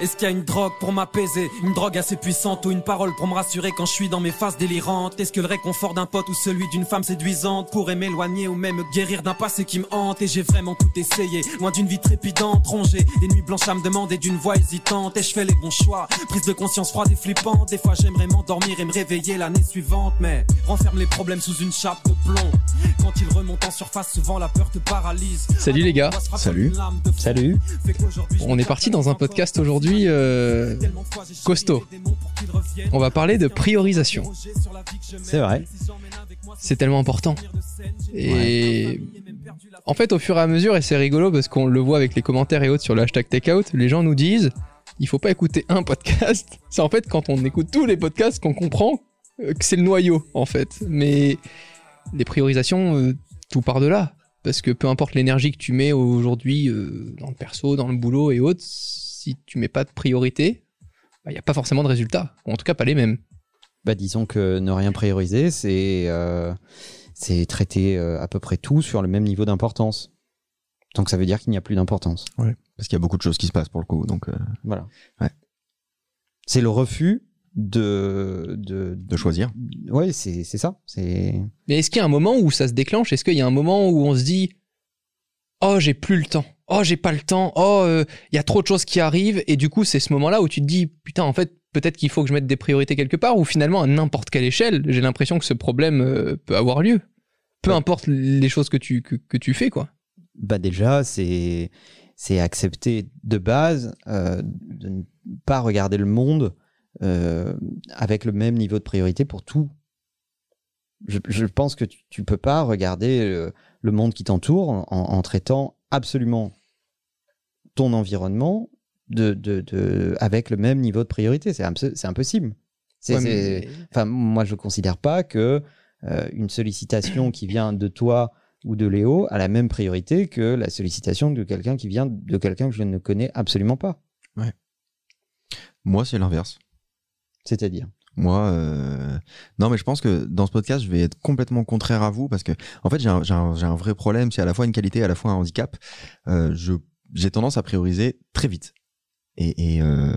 Est-ce qu'il y a une drogue pour m'apaiser Une drogue assez puissante ou une parole pour me rassurer quand je suis dans mes phases délirantes Est-ce que le réconfort d'un pote ou celui d'une femme séduisante pourrait m'éloigner ou même guérir d'un passé qui me hante Et j'ai vraiment tout essayé, loin d'une vie trépidante, rongée. Des nuits blanches à me demander d'une voix hésitante. Et je fais les bons choix, prise de conscience froide et flippante. Des fois j'aimerais m'endormir et me réveiller l'année suivante Mais renferme les problèmes sous une chape plomb Quand ils remontent en surface, souvent la peur te paralyse Salut les gars. Salut. Salut. On est parti dans un podcast aujourd'hui euh, costaud. On va parler de priorisation. C'est vrai. C'est tellement important. Et en fait, au fur et à mesure, et c'est rigolo parce qu'on le voit avec les commentaires et autres sur le hashtag takeout, les gens nous disent il faut pas écouter un podcast. C'est en fait quand on écoute tous les podcasts qu'on comprend euh, que c'est le noyau, en fait. Mais les priorisations, euh, tout par de là. Parce que peu importe l'énergie que tu mets aujourd'hui euh, dans le perso, dans le boulot et autres, si tu mets pas de priorité, il n'y a pas forcément de résultats. Ou en tout cas, pas les mêmes. Bah, disons que ne rien prioriser, c'est euh, c'est traiter euh, à peu près tout sur le même niveau d'importance. Donc ça veut dire qu'il n'y a plus d'importance. Parce qu'il y a beaucoup de choses qui se passent pour le coup. Donc, euh, Voilà. Ouais. C'est le refus de de, de choisir. Ouais, c'est c'est ça. C'est Mais est-ce qu'il y a un moment où ça se déclenche? Est-ce qu'il y a un moment où on se dit Oh, j'ai plus le temps. Oh, j'ai pas le temps. Oh, euh, il y a trop de choses qui arrivent. Et du coup, c'est ce moment-là où tu te dis Putain, en fait, peut-être qu'il faut que je mette des priorités quelque part. Ou finalement, à n'importe quelle échelle, j'ai l'impression que ce problème euh, peut avoir lieu. Peu Ouais. importe les choses que tu, que, que tu fais, quoi. bah déjà c'est c'est accepter de base euh, de ne pas regarder le monde euh, avec le même niveau de priorité pour tout. Je, je pense que tu, tu peux pas regarder euh, le monde qui t'entoure en, en traitant absolument ton environnement de, de, de, avec le même niveau de priorité. C'est imp- c'est impossible. C'est- Ouais, c'est- mais- Enfin, moi, je considère pas que euh, une sollicitation qui vient de toi ou de Léo a la même priorité que la sollicitation de quelqu'un qui vient de quelqu'un que je ne connais absolument pas. Moi, c'est l'inverse. C'est-à-dire. Moi, euh, non, mais je pense que dans ce podcast, je vais être complètement contraire à vous parce que, en fait, j'ai un, j'ai un- un vrai problème. C'est à la fois une qualité, à la fois un handicap. Euh, je, j'ai tendance à prioriser très vite. Et, et, euh,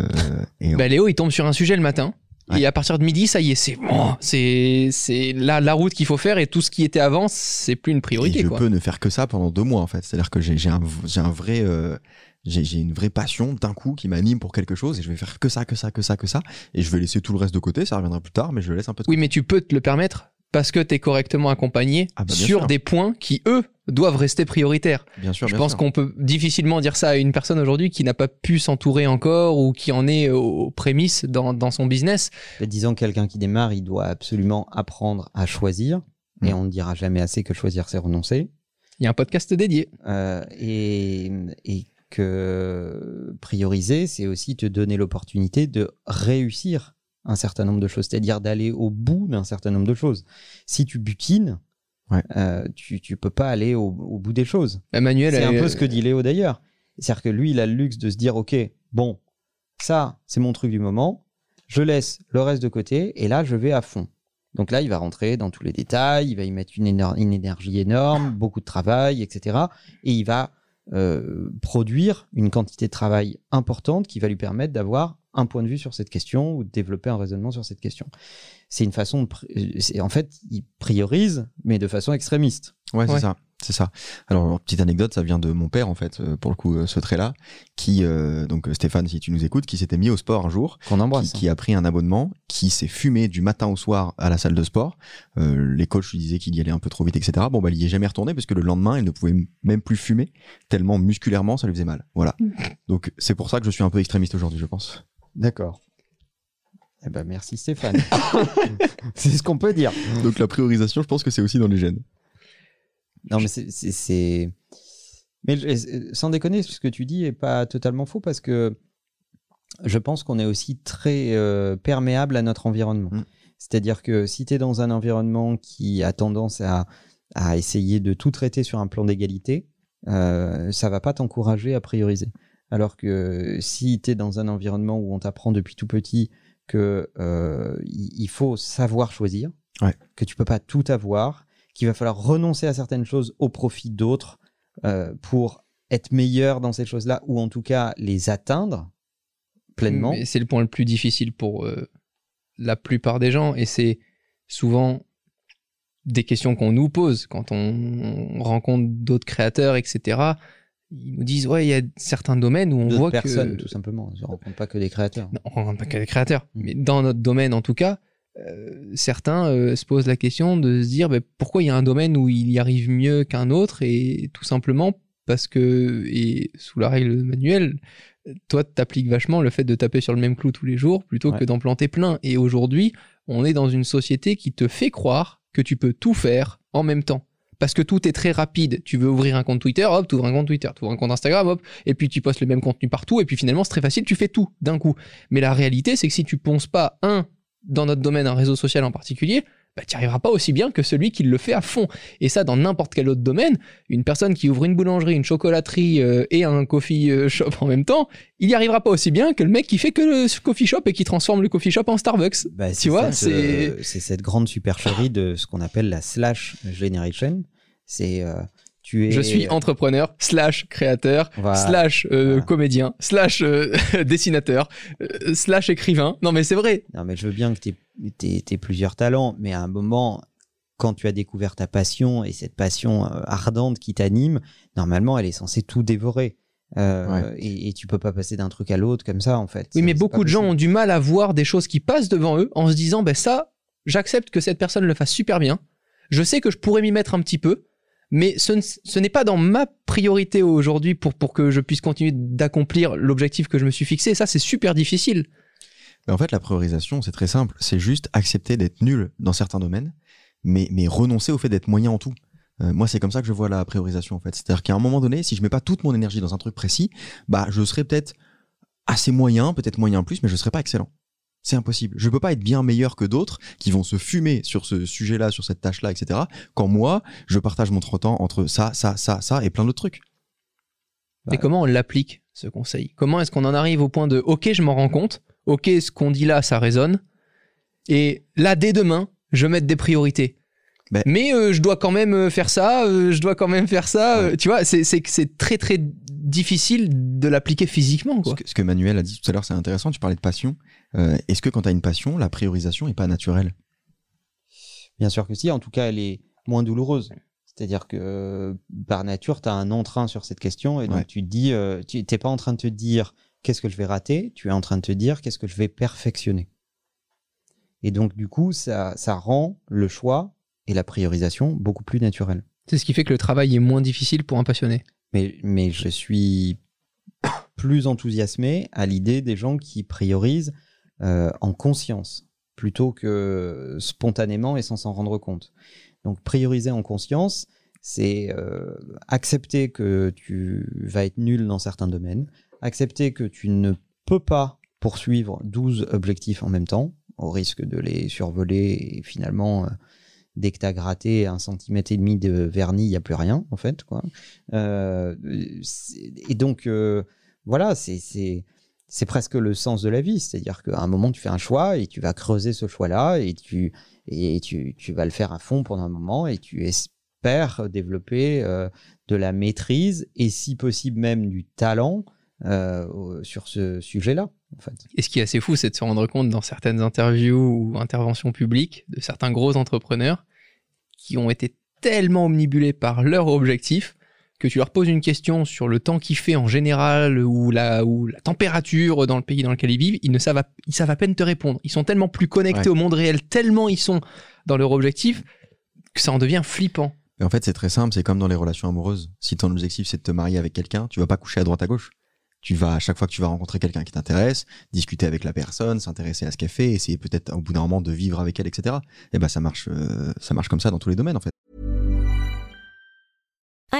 et Bah, Léo, il tombe sur un sujet le matin. Ouais. Et à partir de midi, ça y est, c'est bon, c'est c'est la, la route qu'il faut faire et tout ce qui était avant, c'est plus une et priorité. je quoi. peux ne faire que ça pendant deux mois, en fait. C'est-à-dire que j'ai, j'ai un, j'ai un vrai, euh, j'ai, j'ai une vraie passion d'un coup qui m'anime pour quelque chose et je vais faire que ça, que ça, que ça, que ça. Et je vais laisser tout le reste de côté. Ça reviendra plus tard, mais je laisse un peu de Oui, mais tu peux te le permettre parce que tu es correctement accompagné Ah bah, sur sûr. des points qui, eux, doivent rester prioritaires. Bien sûr, Je bien pense sûr. qu'on peut difficilement dire ça à une personne aujourd'hui qui n'a pas pu s'entourer encore ou qui en est aux prémices dans, dans son business. Mais disons que quelqu'un qui démarre, il doit absolument apprendre à choisir. Et Mm. on ne dira jamais assez que choisir, c'est renoncer. Il y a un podcast dédié. Euh, et, et que prioriser, c'est aussi te donner l'opportunité de réussir un certain nombre de choses, c'est-à-dire d'aller au bout d'un certain nombre de choses. Si tu butines, Ouais. euh, tu, tu peux pas aller au, au bout des choses. Emmanuel, C'est un peu ce que dit Léo d'ailleurs. C'est-à-dire que lui, il a le luxe de se dire, OK, bon, ça, c'est mon truc du moment, je laisse le reste de côté, et là, je vais à fond. Donc là, il va rentrer dans tous les détails, il va y mettre une, éner- une énergie énorme, beaucoup de travail, etc. Et il va euh, produire une quantité de travail importante qui va lui permettre d'avoir un point de vue sur cette question ou de développer un raisonnement sur cette question. C'est une façon de... c'est- En fait, il priorise, mais de façon extrémiste. Ouais, c'est Ouais. ça. C'est ça. Alors, petite anecdote, ça vient de mon père, en fait, euh, pour le coup, euh, ce trait-là, qui, euh, donc euh, Stéphane, si tu nous écoutes, qui s'était mis au sport un jour, Qu'on qui, embrasse. hein. qui a pris un abonnement, qui s'est fumé du matin au soir à la salle de sport. Euh, les coachs lui disaient qu'il y allait un peu trop vite, etc. Bon, bah, il y est jamais retourné parce que le lendemain, il ne pouvait même plus fumer, tellement musculairement, ça lui faisait mal. Voilà. Donc, c'est pour ça que je suis un peu extrémiste aujourd'hui, je pense. D'accord. Eh ben merci Stéphane. c'est ce qu'on peut dire. Donc, la priorisation, je pense que c'est aussi dans les gènes. Non mais c'est- Mais sans déconner, ce que tu dis est pas totalement faux parce que je pense qu'on est aussi très euh, perméable à notre environnement. Mm. C'est-à-dire que si tu es dans un environnement qui a tendance à, à essayer de tout traiter sur un plan d'égalité, euh, ça va pas t'encourager à prioriser. Alors que si tu es dans un environnement où on t'apprend depuis tout petit que euh, il il faut savoir choisir, Ouais. que tu peux pas tout avoir, qu'il va falloir renoncer à certaines choses au profit d'autres euh, pour être meilleur dans ces choses-là ou en tout cas les atteindre, pleinement. C'est le point le plus difficile pour euh, la plupart des gens et c'est souvent des questions qu'on nous pose quand on rencontre d'autres créateurs, etc. Ils nous disent ouais, il y a certains domaines où on voit personnes, que tout simplement. Je ne rencontre pas que des créateurs. non, on rencontre pas que des créateurs, Mm. mais dans notre domaine en tout cas, euh, certains euh, se posent la question de se dire bah, pourquoi il y a un domaine où il y arrive mieux qu'un autre et tout simplement parce que et sous la règle manuelle, toi t'appliques vachement le fait de taper sur le même clou tous les jours plutôt Ouais. que d'en planter plein. Et aujourd'hui, on est dans une société qui te fait croire que tu peux tout faire en même temps. Parce que tout est très rapide. Tu veux ouvrir un compte Twitter, hop, tu ouvres un compte Twitter. Tu ouvres un compte Instagram, hop, et puis tu postes le même contenu partout. Et puis finalement, c'est très facile, tu fais tout d'un coup. Mais la réalité, c'est que si tu ponces pas un dans notre domaine, un réseau social en particulier, bah, tu n'y arriveras pas aussi bien que celui qui le fait à fond. Et ça, dans n'importe quel autre domaine, une personne qui ouvre une boulangerie, une chocolaterie euh, et un coffee euh, shop en même temps, il n'y arrivera pas aussi bien que le mec qui fait que le coffee shop et qui transforme le coffee shop en Starbucks. Bah, Tu vois, c'est- euh, c'est cette grande supercherie de ce qu'on appelle la slash generation. C'est euh, tu es. Je suis entrepreneur, slash créateur, Voilà. slash euh, Voilà. comédien, slash euh, dessinateur, euh, slash écrivain. Non mais c'est vrai. Non, mais je veux bien que tu aies, plusieurs talents, mais à un moment, quand tu as découvert ta passion et cette passion euh, ardente qui t'anime, normalement, elle est censée tout dévorer. Euh, et, et tu peux pas passer d'un truc à l'autre comme ça, en fait. Oui, mais beaucoup de gens ont du mal à voir des choses qui passent devant eux en se disant, ben ça, j'accepte que cette personne le fasse super bien. Je sais que je pourrais m'y mettre un petit peu, mais ce, ne- n'est pas dans ma priorité aujourd'hui pour, que je puisse continuer d'accomplir l'objectif que je me suis fixé. Ça, c'est super difficile. En fait, la priorisation, c'est très simple. C'est juste accepter d'être nul dans certains domaines, mais, renoncer au fait d'être moyen en tout. Euh, moi, c'est comme ça que je vois la priorisation, en fait. C'est-à-dire qu'à un moment donné, si je mets pas toute mon énergie dans un truc précis, bah, je serai peut-être assez moyen, peut-être moyen plus, mais je serai pas excellent. C'est impossible. Je peux pas être bien meilleur que d'autres qui vont se fumer sur ce sujet-là, sur cette tâche-là, etc. Quand moi, je partage mon temps entre ça, ça, ça, ça et plein d'autres trucs. Mais comment on l'applique, ce conseil? Comment est-ce qu'on en arrive au point de OK, je m'en rends compte, OK, ce qu'on dit là, ça résonne, et là, dès demain, je mets des priorités. Ben- Mais euh, je dois quand même euh, faire ça, euh, je dois quand même faire ça. euh, tu vois, c'est très très difficile de l'appliquer physiquement. Ce Quoi. que, ce que Manuel a dit tout à l'heure, c'est intéressant. Tu parlais de passion. Euh, Est-ce que quand tu as une passion, la priorisation est pas naturelle? Bien sûr que si, en tout cas, elle est moins douloureuse. C'est-à-dire que euh, par nature, tu as un entrain sur cette question et donc Ouais. tu te dis, euh, tu n'es pas en train de te dire qu'est-ce que je vais rater, tu es en train de te dire qu'est-ce que je vais perfectionner? Et donc, du coup, ça, ça rend le choix et la priorisation beaucoup plus naturels. C'est ce qui fait que le travail est moins difficile pour un passionné. Mais, mais je suis plus enthousiasmé à l'idée des gens qui priorisent euh, en conscience plutôt que spontanément et sans s'en rendre compte. Donc prioriser en conscience, c'est euh, accepter que tu vas être nul dans certains domaines, accepter que tu ne peux pas poursuivre 12 objectifs en même temps, au risque de les survoler et finalement, euh, dès que tu as gratté un centimètre et demi de vernis, il n'y a plus rien en fait. Et donc, voilà, c'est- c'est presque le sens de la vie. C'est-à-dire qu'à un moment, tu fais un choix et tu vas creuser ce choix-là et, tu, et tu, tu vas le faire à fond pendant un moment et tu espères développer euh, de la maîtrise et si possible même du talent euh, sur ce sujet-là. En fait. Et ce qui est assez fou, c'est de se rendre compte dans certaines interviews ou interventions publiques de certains gros entrepreneurs qui ont été tellement omnibulés par leur objectif que tu leur poses une question sur le temps qu'il fait en général ou la, ou la température dans le pays dans lequel ils vivent, ils ne savent, à- ils savent à peine te répondre. Ils sont tellement plus connectés Ouais. au monde réel, tellement ils sont dans leur objectif que ça en devient flippant. Et en fait, c'est très simple, c'est comme dans les relations amoureuses. Si ton objectif c'est de te marier avec quelqu'un, tu vas pas coucher à droite à gauche. Tu vas, à chaque fois que tu vas rencontrer quelqu'un qui t'intéresse, discuter avec la personne, s'intéresser à ce qu'elle fait, essayer peut-être au bout d'un moment de vivre avec elle, etc. Et ben ça marche, euh, ça marche comme ça dans tous les domaines en fait.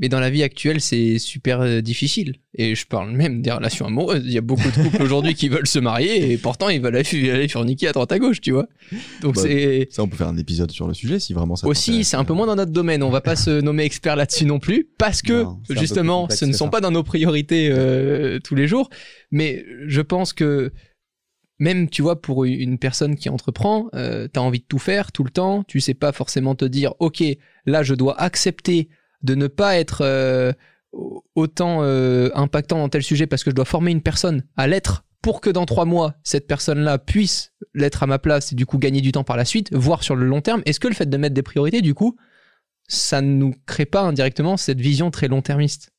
Mais dans la vie actuelle, c'est super euh, difficile. Et je parle même des relations amoureuses. Il y a beaucoup de couples aujourd'hui qui veulent se marier et pourtant ils veulent aller forniquer à droite à gauche, tu vois. Donc Bah, c'est Ça, on peut faire un épisode sur le sujet si vraiment ça aussi, c'est un peu moins dans notre domaine. On va pas se nommer expert là-dessus non plus parce que Non, justement, complexe ce ne sont ça. pas dans nos priorités euh, tous les jours. Mais je pense que même, tu vois, pour une personne qui entreprend, euh, t'as envie de tout faire tout le temps. Tu sais pas forcément te dire, ok, là, je dois accepter de ne pas être euh, autant euh, impactant dans tel sujet parce que je dois former une personne à l'être pour que dans trois mois, cette personne-là puisse l'être à ma place et du coup gagner du temps par la suite, voire sur le long terme. Est-ce que le fait de mettre des priorités, du coup, ça ne nous crée pas indirectement cette vision très long-termiste?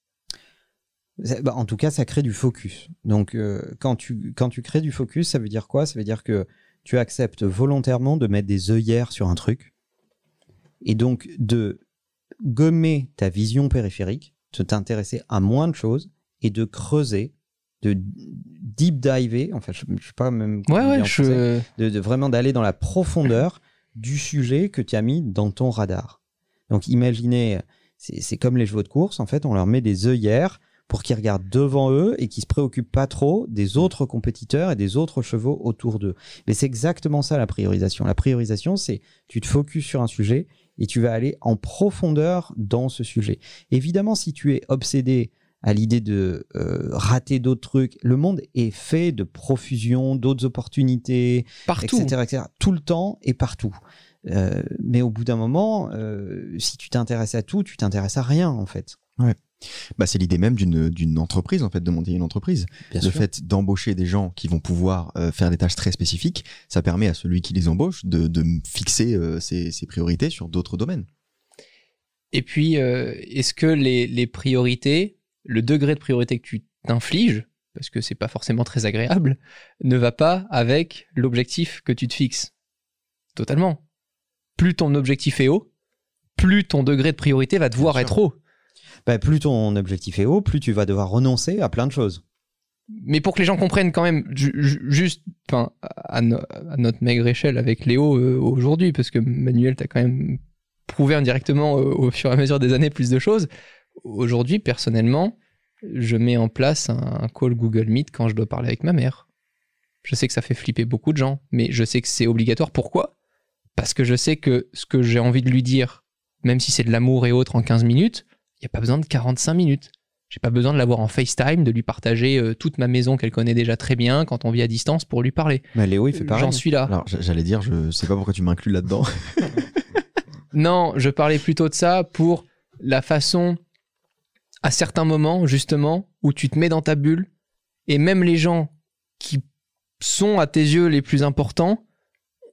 Bah, en tout cas, ça crée du focus. Donc, euh, quand, tu, quand tu crées du focus, ça veut dire quoi? Ça veut dire que tu acceptes volontairement de mettre des œillères sur un truc et donc de gommer ta vision périphérique, de t'intéresser à moins de choses et de creuser, de deep diver, enfin, je, je sais pas même. Ouais, ouais, en je... de, de vraiment d'aller dans la profondeur du sujet que tu as mis dans ton radar. Donc imaginez, c'est c'est comme les chevaux de course, en fait, on leur met des œillères pour qu'ils regardent devant eux et qu'ils se préoccupent pas trop des autres compétiteurs et des autres chevaux autour d'eux. Mais c'est exactement ça la priorisation. La priorisation, c'est tu te focuses sur un sujet et tu vas aller en profondeur dans ce sujet. Évidemment, si tu es obsédé à l'idée de euh, rater d'autres trucs, le monde est fait de profusion, d'autres opportunités, Partout. etc., etc. Tout le temps et partout. Euh, mais au bout d'un moment, euh, si tu t'intéresses à tout, tu t'intéresses à rien en fait. Bah, c'est l'idée même d'une entreprise en fait de monter une entreprise. Bien le fait d'embaucher des gens qui vont pouvoir euh, faire des tâches très spécifiques, ça permet à celui qui les embauche de, de fixer euh, ses, ses priorités sur d'autres domaines. Et puis, euh, est-ce que les, les priorités, le degré de priorité que tu t'infliges, parce que c'est pas forcément très agréable, ne va pas avec l'objectif que tu te fixes? Totalement. Plus ton objectif est haut, plus ton degré de priorité va devoir être haut. Bah, plus ton objectif est haut, plus tu vas devoir renoncer à plein de choses. Mais pour que les gens comprennent quand même, ju- ju- juste, à, no- à notre maigre échelle avec Léo euh, aujourd'hui, parce que Manuel, t'as quand même prouvé indirectement euh, au fur et à mesure des années plus de choses. Aujourd'hui, personnellement, je mets en place un, call Google Meet quand je dois parler avec ma mère. Je sais que ça fait flipper beaucoup de gens, mais je sais que c'est obligatoire. Pourquoi? Parce que je sais que ce que j'ai envie de lui dire, même si c'est de l'amour et autres en 15 minutes, n'y a pas besoin de 45 minutes. J'ai pas besoin de l'avoir en FaceTime, de lui partager euh, toute ma maison qu'elle connaît déjà très bien quand on vit à distance pour lui parler. Mais Léo, il fait pareil. J'en suis là. Alors j'allais dire, je sais pas pourquoi tu m'inclus là-dedans. Non, je parlais plutôt de ça pour la façon, à certains moments, justement, où tu te mets dans ta bulle, et même les gens qui sont à tes yeux les plus importants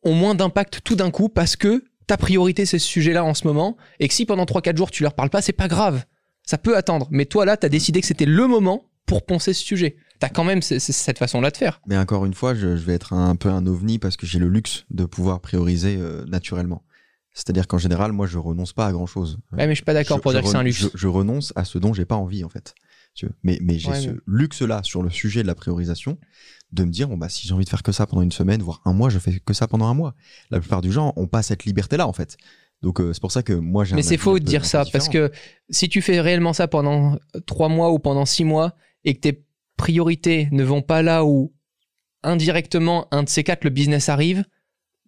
ont moins d'impact tout d'un coup parce que ta priorité c'est ce sujet-là en ce moment, et que si pendant 3-4 jours tu leur parles pas, c'est pas grave. Ça peut attendre. Mais toi là, t'as décidé que c'était le moment pour poncer ce sujet. T'as quand même cette façon-là de faire. Mais encore une fois, je, je vais être un peu un ovni parce que j'ai le luxe de pouvoir prioriser euh, naturellement. C'est-à-dire qu'en général, moi, je renonce pas à grand-chose. Ouais, mais je suis pas d'accord pour je dire que c'est un luxe. Je, je renonce à ce dont j'ai pas envie, en fait. Tu. Mais, mais j'ai Ouais, ce mais- luxe-là sur le sujet de la priorisation de me dire, bon, bah, si j'ai envie de faire que ça pendant une semaine, voire un mois, je fais que ça pendant un mois. La plupart du gens ont pas cette liberté-là, en fait. Donc, euh, c'est pour ça que moi, j'ai Mais c'est faux de dire ça, parce que si tu fais réellement ça pendant trois mois ou pendant six mois et que tes priorités ne vont pas là où indirectement un de ces quatre le business arrive,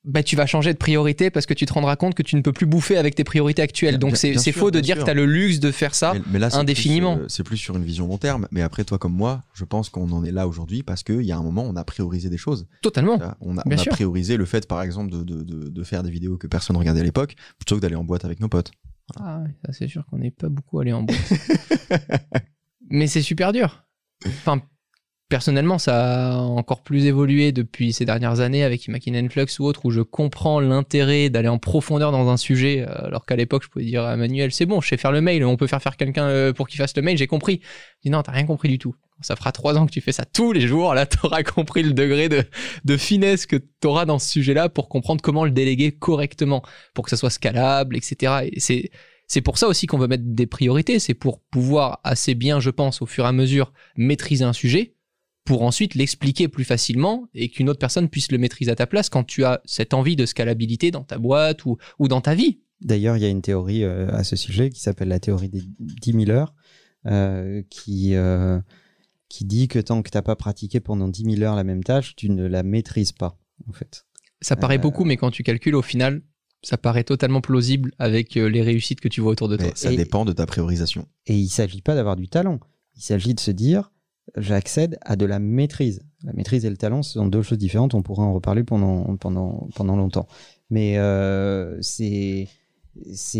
bah tu vas changer de priorité parce que tu te rendras compte que tu ne peux plus bouffer avec tes priorités actuelles. Bien- Donc c'est faux de dire sûr. que tu as le luxe de faire ça. Mais, mais là, c'est indéfiniment. euh, C'est plus sur une vision long terme. Mais après, toi comme moi, je pense qu'on en est là aujourd'hui parce qu'il y a un moment, on a priorisé des choses. Totalement. On a, on priorisé le fait, par exemple, de, de, de, de faire des vidéos que personne regardait à l'époque, plutôt que d'aller en boîte avec nos potes. Ah, ça c'est sûr qu'on n'est pas beaucoup allé en bourse. Mais c'est super dur. Enfin, personnellement, ça a encore plus évolué depuis ces dernières années avec Imagine Flux ou autre, où je comprends l'intérêt d'aller en profondeur dans un sujet, euh, alors qu'à l'époque, je pouvais dire à Manuel, c'est bon, je sais faire le mail, on peut faire faire quelqu'un euh, pour qu'il fasse le mail, j'ai compris. Je dis non, t'as rien compris du tout. Ça fera trois ans que tu fais ça tous les jours, là, t'auras compris le degré de, de finesse que t'auras dans ce sujet-là pour comprendre comment le déléguer correctement, pour que ça soit scalable, etc. Et c'est, c'est pour ça aussi qu'on veut mettre des priorités, c'est pour pouvoir assez bien, je pense, au fur et à mesure, maîtriser un sujet, pour ensuite l'expliquer plus facilement et qu'une autre personne puisse le maîtriser à ta place quand tu as cette envie de scalabilité dans ta boîte ou, ou dans ta vie. D'ailleurs, il y a une théorie euh, à ce sujet qui s'appelle la théorie des 10 000 heures, euh, qui, euh, qui dit que tant que tu n'as pas pratiqué pendant 10 000 heures la même tâche, tu ne la maîtrises pas, en fait. Ça paraît Euh, beaucoup, mais quand tu calcules, au final, ça paraît totalement plausible avec euh, les réussites que tu vois autour de toi. Mais ça Et- dépend de ta priorisation. Et il s'agit pas d'avoir du talent. Il s'agit de se dire, j'accède à de la maîtrise. La maîtrise et le talent, ce sont deux choses différentes. On pourra en reparler pendant, pendant, pendant longtemps. Mais euh, c'est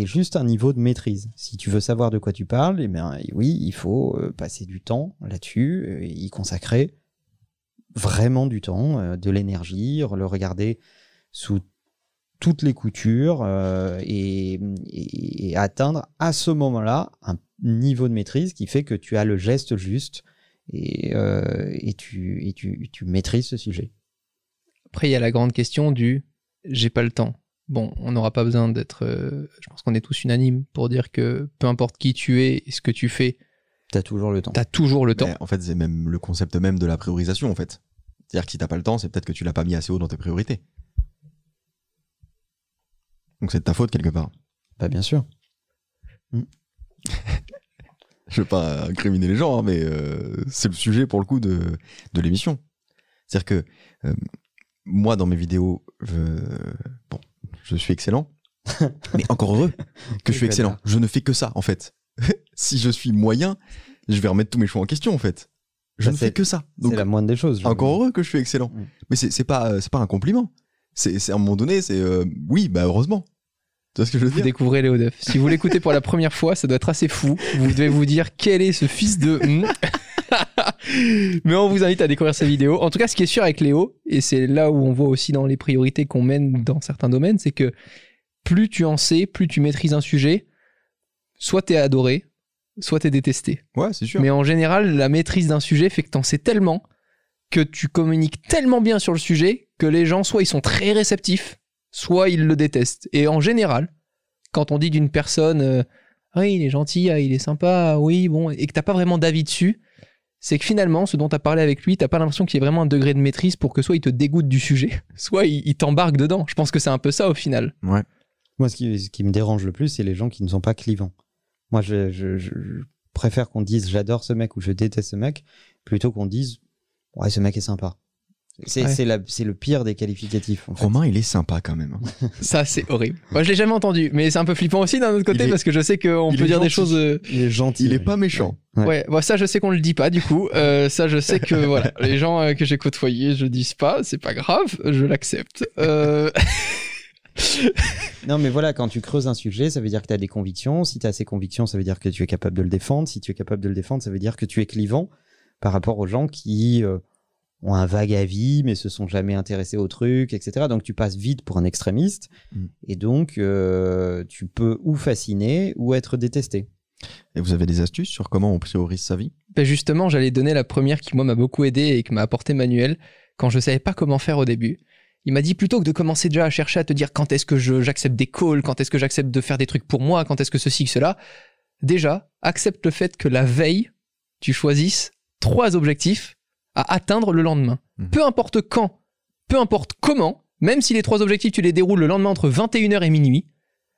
juste un niveau de maîtrise. Si tu veux savoir de quoi tu parles, eh bien, oui, il faut euh, passer du temps là-dessus, euh, y consacrer vraiment du temps, de l'énergie, le regarder sous toutes les coutures et atteindre à ce moment-là un niveau de maîtrise qui fait que tu as le geste juste et, euh, et, tu, et tu, tu maîtrises ce sujet. Après, il y a la grande question du j'ai pas le temps. Bon, on n'aura pas besoin d'être. euh, je pense qu'on est tous unanimes pour dire que peu importe qui tu es et ce que tu fais, Tu as toujours le temps. t'as toujours le temps. Mais en fait, c'est même le concept même de la priorisation, en fait. C'est-à-dire que si t'as pas le temps, c'est peut-être que tu l'as pas mis assez haut dans tes priorités. Donc c'est de ta faute quelque part. Bah, bien sûr. Je veux pas incriminer les gens, hein, mais euh, c'est le sujet pour le coup de, de l'émission. C'est-à-dire que euh, moi, dans mes vidéos, je, bon, je suis excellent, mais encore heureux que je suis excellent. Je ne fais que ça, en fait. si je suis moyen, je vais remettre tous mes choix en question, en fait. Je Ça, ne fais que ça. C'est la moindre des choses. encore heureux que je suis excellent. Mm. Mais c'est pas, euh, pas un compliment. C'est c'est à un moment donné, c'est euh, oui, bah heureusement. Tu vois ce que je veux Vous dire? Découvrez Léo Duff. Si vous l'écoutez pour la première fois, ça doit être assez fou. Vous devez vous dire quel est ce fils de. Mais on vous invite à découvrir sa vidéo. En tout cas, ce qui est sûr avec Léo, et c'est là où on voit aussi dans les priorités qu'on mène dans certains domaines, c'est que plus tu en sais, plus tu maîtrises un sujet, soit t'es adoré, soit t'es détesté. Ouais, c'est sûr. Mais en général, la maîtrise d'un sujet fait que t'en sais tellement que tu communiques tellement bien sur le sujet que les gens, soit ils sont très réceptifs, soit ils le détestent. Et en général, quand on dit d'une personne, euh, ah, il est gentil, ah, il est sympa, ah, oui, bon, et que t'as pas vraiment d'avis dessus, c'est que finalement, ce dont t'as parlé avec lui, t'as pas l'impression qu'il y ait vraiment un degré de maîtrise pour que soit il te dégoûte du sujet, soit il, il t'embarque dedans. Je pense que c'est un peu ça au final. Ouais. Moi, ce qui, ce qui me dérange le plus, c'est les gens qui ne sont pas clivants. Moi, je- je préfère qu'on dise j'adore ce mec ou je déteste ce mec, plutôt qu'on dise ouais, ce mec est sympa. C'est Ouais. le pire des qualificatifs. En fait. Romain, il est sympa quand même. hein. Ça, c'est horrible. Moi, je l'ai jamais entendu, mais c'est un peu flippant aussi d'un autre côté est- parce que je sais qu'on peut dire des choses. euh, Il est gentil. Il est pas méchant. Ouais. Ouais, bon, ça je sais qu'on le dit pas du coup. Euh, ça je sais que voilà, les gens euh, que j'ai côtoyés, je dis pas, c'est pas grave, je l'accepte. Euh... Non, mais voilà, quand tu creuses un sujet, ça veut dire que tu as des convictions. Si tu as ces convictions, ça veut dire que tu es capable de le défendre. Si tu es capable de le défendre, ça veut dire que tu es clivant par rapport aux gens qui euh, ont un vague avis, mais se sont jamais intéressés au truc, etc. Donc tu passes vite pour un extrémiste. Mm. Et donc, euh, tu peux ou fasciner ou être détesté. Et vous avez des astuces sur comment on priorise sa vie? Ben justement, j'allais donner la première qui moi m'a beaucoup aidé et que m'a apporté Manuel quand je savais pas comment faire au début. Il m'a dit plutôt que de commencer déjà à chercher à te dire quand est-ce que je- j'accepte des calls, quand est-ce que j'accepte de faire des trucs pour moi, quand est-ce que ceci, cela. Déjà, accepte le fait que la veille, tu choisisses trois objectifs à atteindre le lendemain. Mhm. Peu importe quand, peu importe comment, même si les trois objectifs, tu les déroules le lendemain entre 21h et minuit,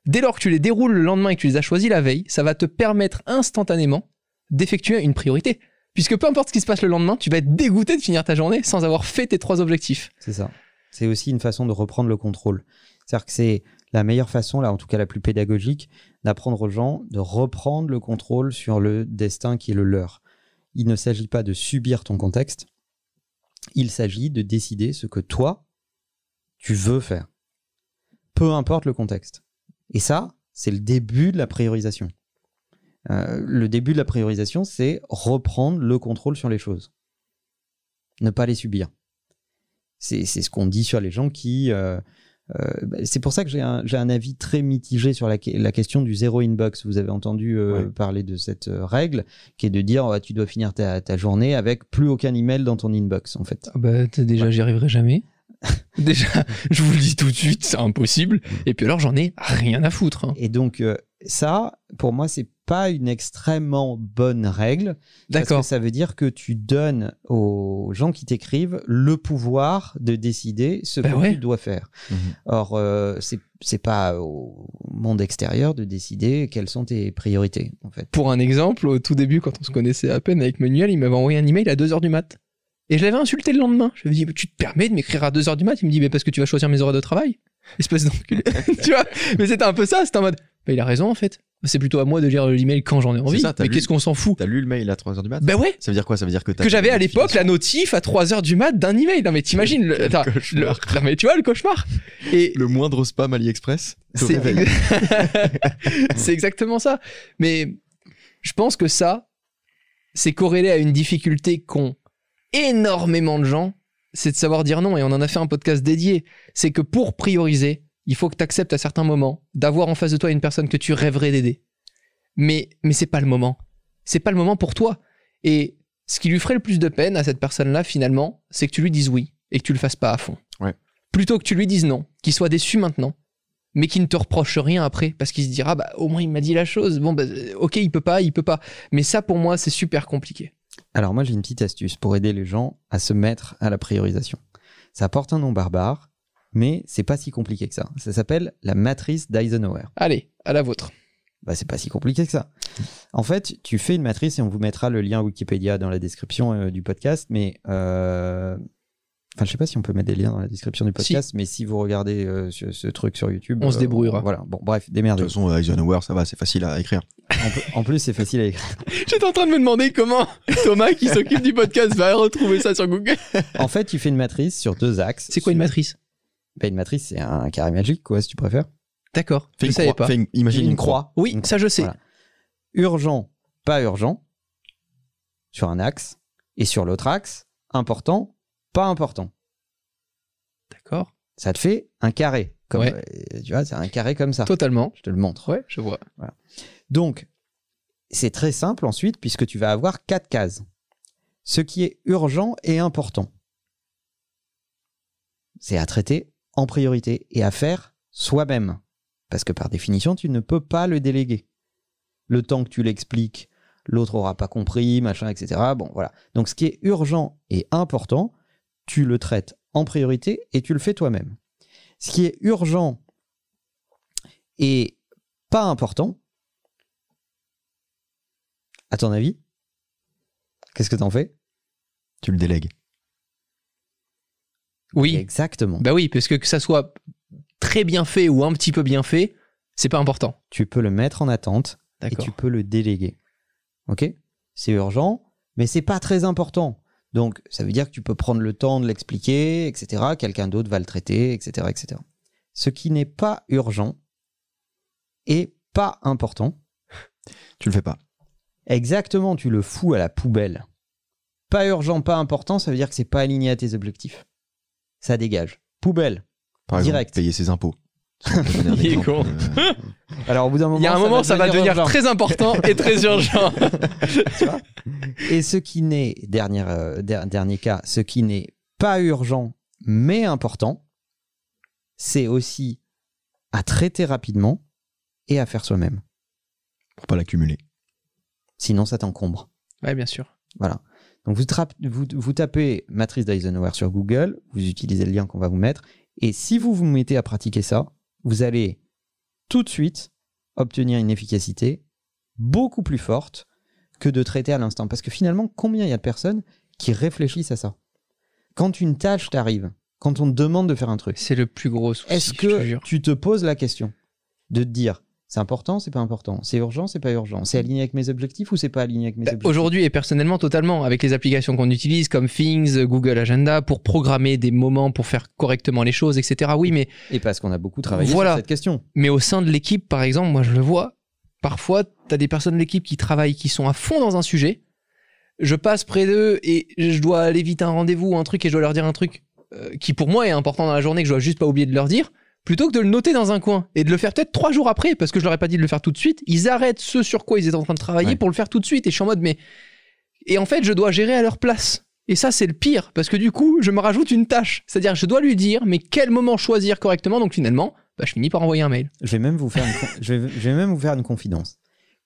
dès lors que tu les déroules le lendemain et que tu les as choisis la veille, ça va te permettre instantanément d'effectuer une priorité. Puisque peu importe ce qui se passe le lendemain, tu vas être dégoûté de finir ta journée sans avoir fait tes trois objectifs. C'est ça. C'est aussi une façon de reprendre le contrôle. C'est-à-dire que c'est la meilleure façon, là, en tout cas la plus pédagogique, d'apprendre aux gens de reprendre le contrôle sur le destin qui est le leur. Il ne s'agit pas de subir ton contexte, il s'agit de décider ce que toi, tu veux faire. Peu importe le contexte. Et ça, c'est le début de la priorisation. Euh, le début de la priorisation, c'est reprendre le contrôle sur les choses. Ne pas les subir. C'est ce qu'on dit sur les gens qui... euh, c'est pour ça que j'ai un, un avis très mitigé sur la, que- la question du zéro inbox. Vous avez entendu euh, Ouais. parler de cette euh, règle qui est de dire ouais, tu dois finir ta, ta journée avec plus aucun email dans ton inbox en fait. Ah bah, déjà, j'y arriverai jamais. déjà, je vous le dis tout de suite, c'est impossible. Et puis alors, j'en ai rien à foutre. hein. Et donc, euh, ça, pour moi, c'est pas une extrêmement bonne règle. Parce D'accord. que ça veut dire que tu donnes aux gens qui t'écrivent le pouvoir de décider ce Bah que ouais. tu dois faire. Mhm. Or, euh, c'est c'est pas au monde extérieur de décider quelles sont tes priorités, en fait. Pour un exemple, au tout début, quand on se connaissait à peine avec Manuel, il m'avait envoyé un email à 2h du mat. Et je l'avais insulté le lendemain. Je lui ai dit, tu te permets de m'écrire à 2h du mat? Il me dit, mais parce que tu vas choisir mes horaires de travail? Espèce d'enculé. tu vois? Mais c'était un peu ça, c'était en mode, bah, il a raison en fait. C'est plutôt à moi de lire l'email quand j'en ai envie. ça, mais qu'est-ce qu'on s'en fout? T'as lu le mail à 3h du mat? Bah ouais Ça veut dire quoi? Ça veut dire que t'as que j'avais à l'époque la notif à 3h du mat d'un email. Non mais t'imagines le, le- non mais tu vois le cauchemar. Et Le moindre spam AliExpress c'est c'est exactement ça. Mais je pense que ça, c'est corrélé à une difficulté qu'ont énormément de gens, c'est de savoir dire non. Et on en a fait un podcast dédié. C'est que pour prioriser, il faut que tu acceptes à certains moments d'avoir en face de toi une personne que tu rêverais d'aider. Mais, mais c'est pas le moment. C'est pas le moment pour toi. Et ce qui lui ferait le plus de peine à cette personne-là, finalement, c'est que tu lui dises oui et que tu le fasses pas à fond. Ouais. Plutôt que tu lui dises non, qu'il soit déçu maintenant mais qui ne te reproche rien après parce qu'il se dira bah au moins il m'a dit la chose bon bah ok il peut pas il peut pas mais ça pour moi c'est super compliqué Alors moi j'ai une petite astuce pour aider les gens à se mettre à la priorisation. Ça porte un nom barbare, mais c'est pas si compliqué que ça. Ça s'appelle la matrice d'Eisenhower. allez à la vôtre Bah c'est pas si compliqué que ça. En fait, tu fais une matrice et on vous mettra le lien Wikipédia dans la description euh, du podcast, mais euh, Enfin, je sais pas si on peut mettre des liens dans la description du podcast, mais si vous regardez euh, ce, ce truc sur YouTube, On se débrouillera. Voilà. Bon, bref, De démerdez. toute façon, euh, Eisenhower, ça va, c'est facile à écrire. En, pl- en plus, c'est facile à écrire. j'étais en train de me demander comment Thomas qui s'occupe du podcast va retrouver ça sur Google En fait, tu fais une matrice sur deux axes. c'est quoi une matrice? Bah, Une matrice, c'est un carré magique, quoi, si tu préfères. d'accord Fais je une savais croix, pas une- imagine une, croix. oui Une ça je sais Voilà. Urgent, pas urgent, sur un axe. Et sur l'autre axe, important, pas important. d'accord Ça te fait un carré. Comme, Ouais. euh, tu vois, c'est un carré comme ça. totalement Je te le montre. ouais je vois Donc, c'est très simple ensuite, puisque tu vas avoir quatre cases. Ce qui est urgent et important. C'est à traiter en priorité et à faire soi-même. Parce que par définition, tu ne peux pas le déléguer. Le temps que tu l'expliques, l'autre aura pas compris, machin, etc. Bon, voilà. Donc, ce qui est urgent et important, tu le traites en priorité et tu le fais toi-même. Ce qui est urgent et pas important, à ton avis Qu'est-ce que t'en fais? Tu le délègues. oui Exactement. bah oui parce que que ça soit très bien fait ou un petit peu bien fait c'est pas important Tu peux le mettre en attente et tu peux le déléguer. Ok? C'est urgent, mais c'est pas très important. Donc, ça veut dire que tu peux prendre le temps de l'expliquer, etc. Quelqu'un d'autre va le traiter, etc., etc. Ce qui n'est pas urgent et pas important, Tu le fais pas. exactement, tu le fous à la poubelle. Pas urgent, pas important, ça veut dire que c'est pas aligné à tes objectifs. Ça dégage. Poubelle. Par exemple, Direct. payer ses impôts. Il est con. euh, Alors, au bout d'un moment, il y a un moment ça va devenir urgent. très important et très urgent Et ce qui n'est, dernier, euh, der- dernier cas, ce qui n'est pas urgent mais important, c'est aussi à traiter rapidement et à faire soi-même. pour pas l'accumuler. Sinon, ça t'encombre. ouais bien sûr Voilà. Donc, vous, vous tapez matrice d'Eisenhower sur Google, vous utilisez le lien qu'on va vous mettre, et si vous vous mettez à pratiquer ça, vous allez tout de suite obtenir une efficacité beaucoup plus forte que de traiter à l'instant. Parce que finalement, combien il y a de personnes qui réfléchissent à ça? Quand une tâche t'arrive, quand on te demande de faire un truc, c'est le plus gros souci est-ce je te que jure. tu te poses la question de te dire c'est important, c'est pas important, c'est urgent, c'est pas urgent, c'est aligné avec mes objectifs ou c'est pas aligné avec mes Bah, objectifs? Aujourd'hui et personnellement totalement avec les applications qu'on utilise comme Things, Google Agenda pour programmer des moments pour faire correctement les choses etc. Oui mais Et parce qu'on a beaucoup travaillé Voilà. sur cette question. mais au sein de l'équipe par exemple moi je le vois parfois t'as des personnes de l'équipe qui travaillent qui sont à fond dans un sujet je passe près d'eux et je dois aller vite à un rendez-vous ou un truc et je dois leur dire un truc euh, qui pour moi est important dans la journée que je dois juste pas oublier de leur dire plutôt que de le noter dans un coin et de le faire peut-être trois jours après parce que je leur ai pas dit de le faire tout de suite ils arrêtent ce sur quoi ils étaient en train de travailler Ouais. pour le faire tout de suite. Et je suis en mode mais et en fait je dois gérer à leur place. Et ça c'est le pire parce que du coup je me rajoute une tâche. C'est-à-dire je dois lui dire mais quel moment choisir correctement. Donc finalement bah, je finis par envoyer un mail. Je vais même vous faire une, je vais, je vais même vous faire une confidence.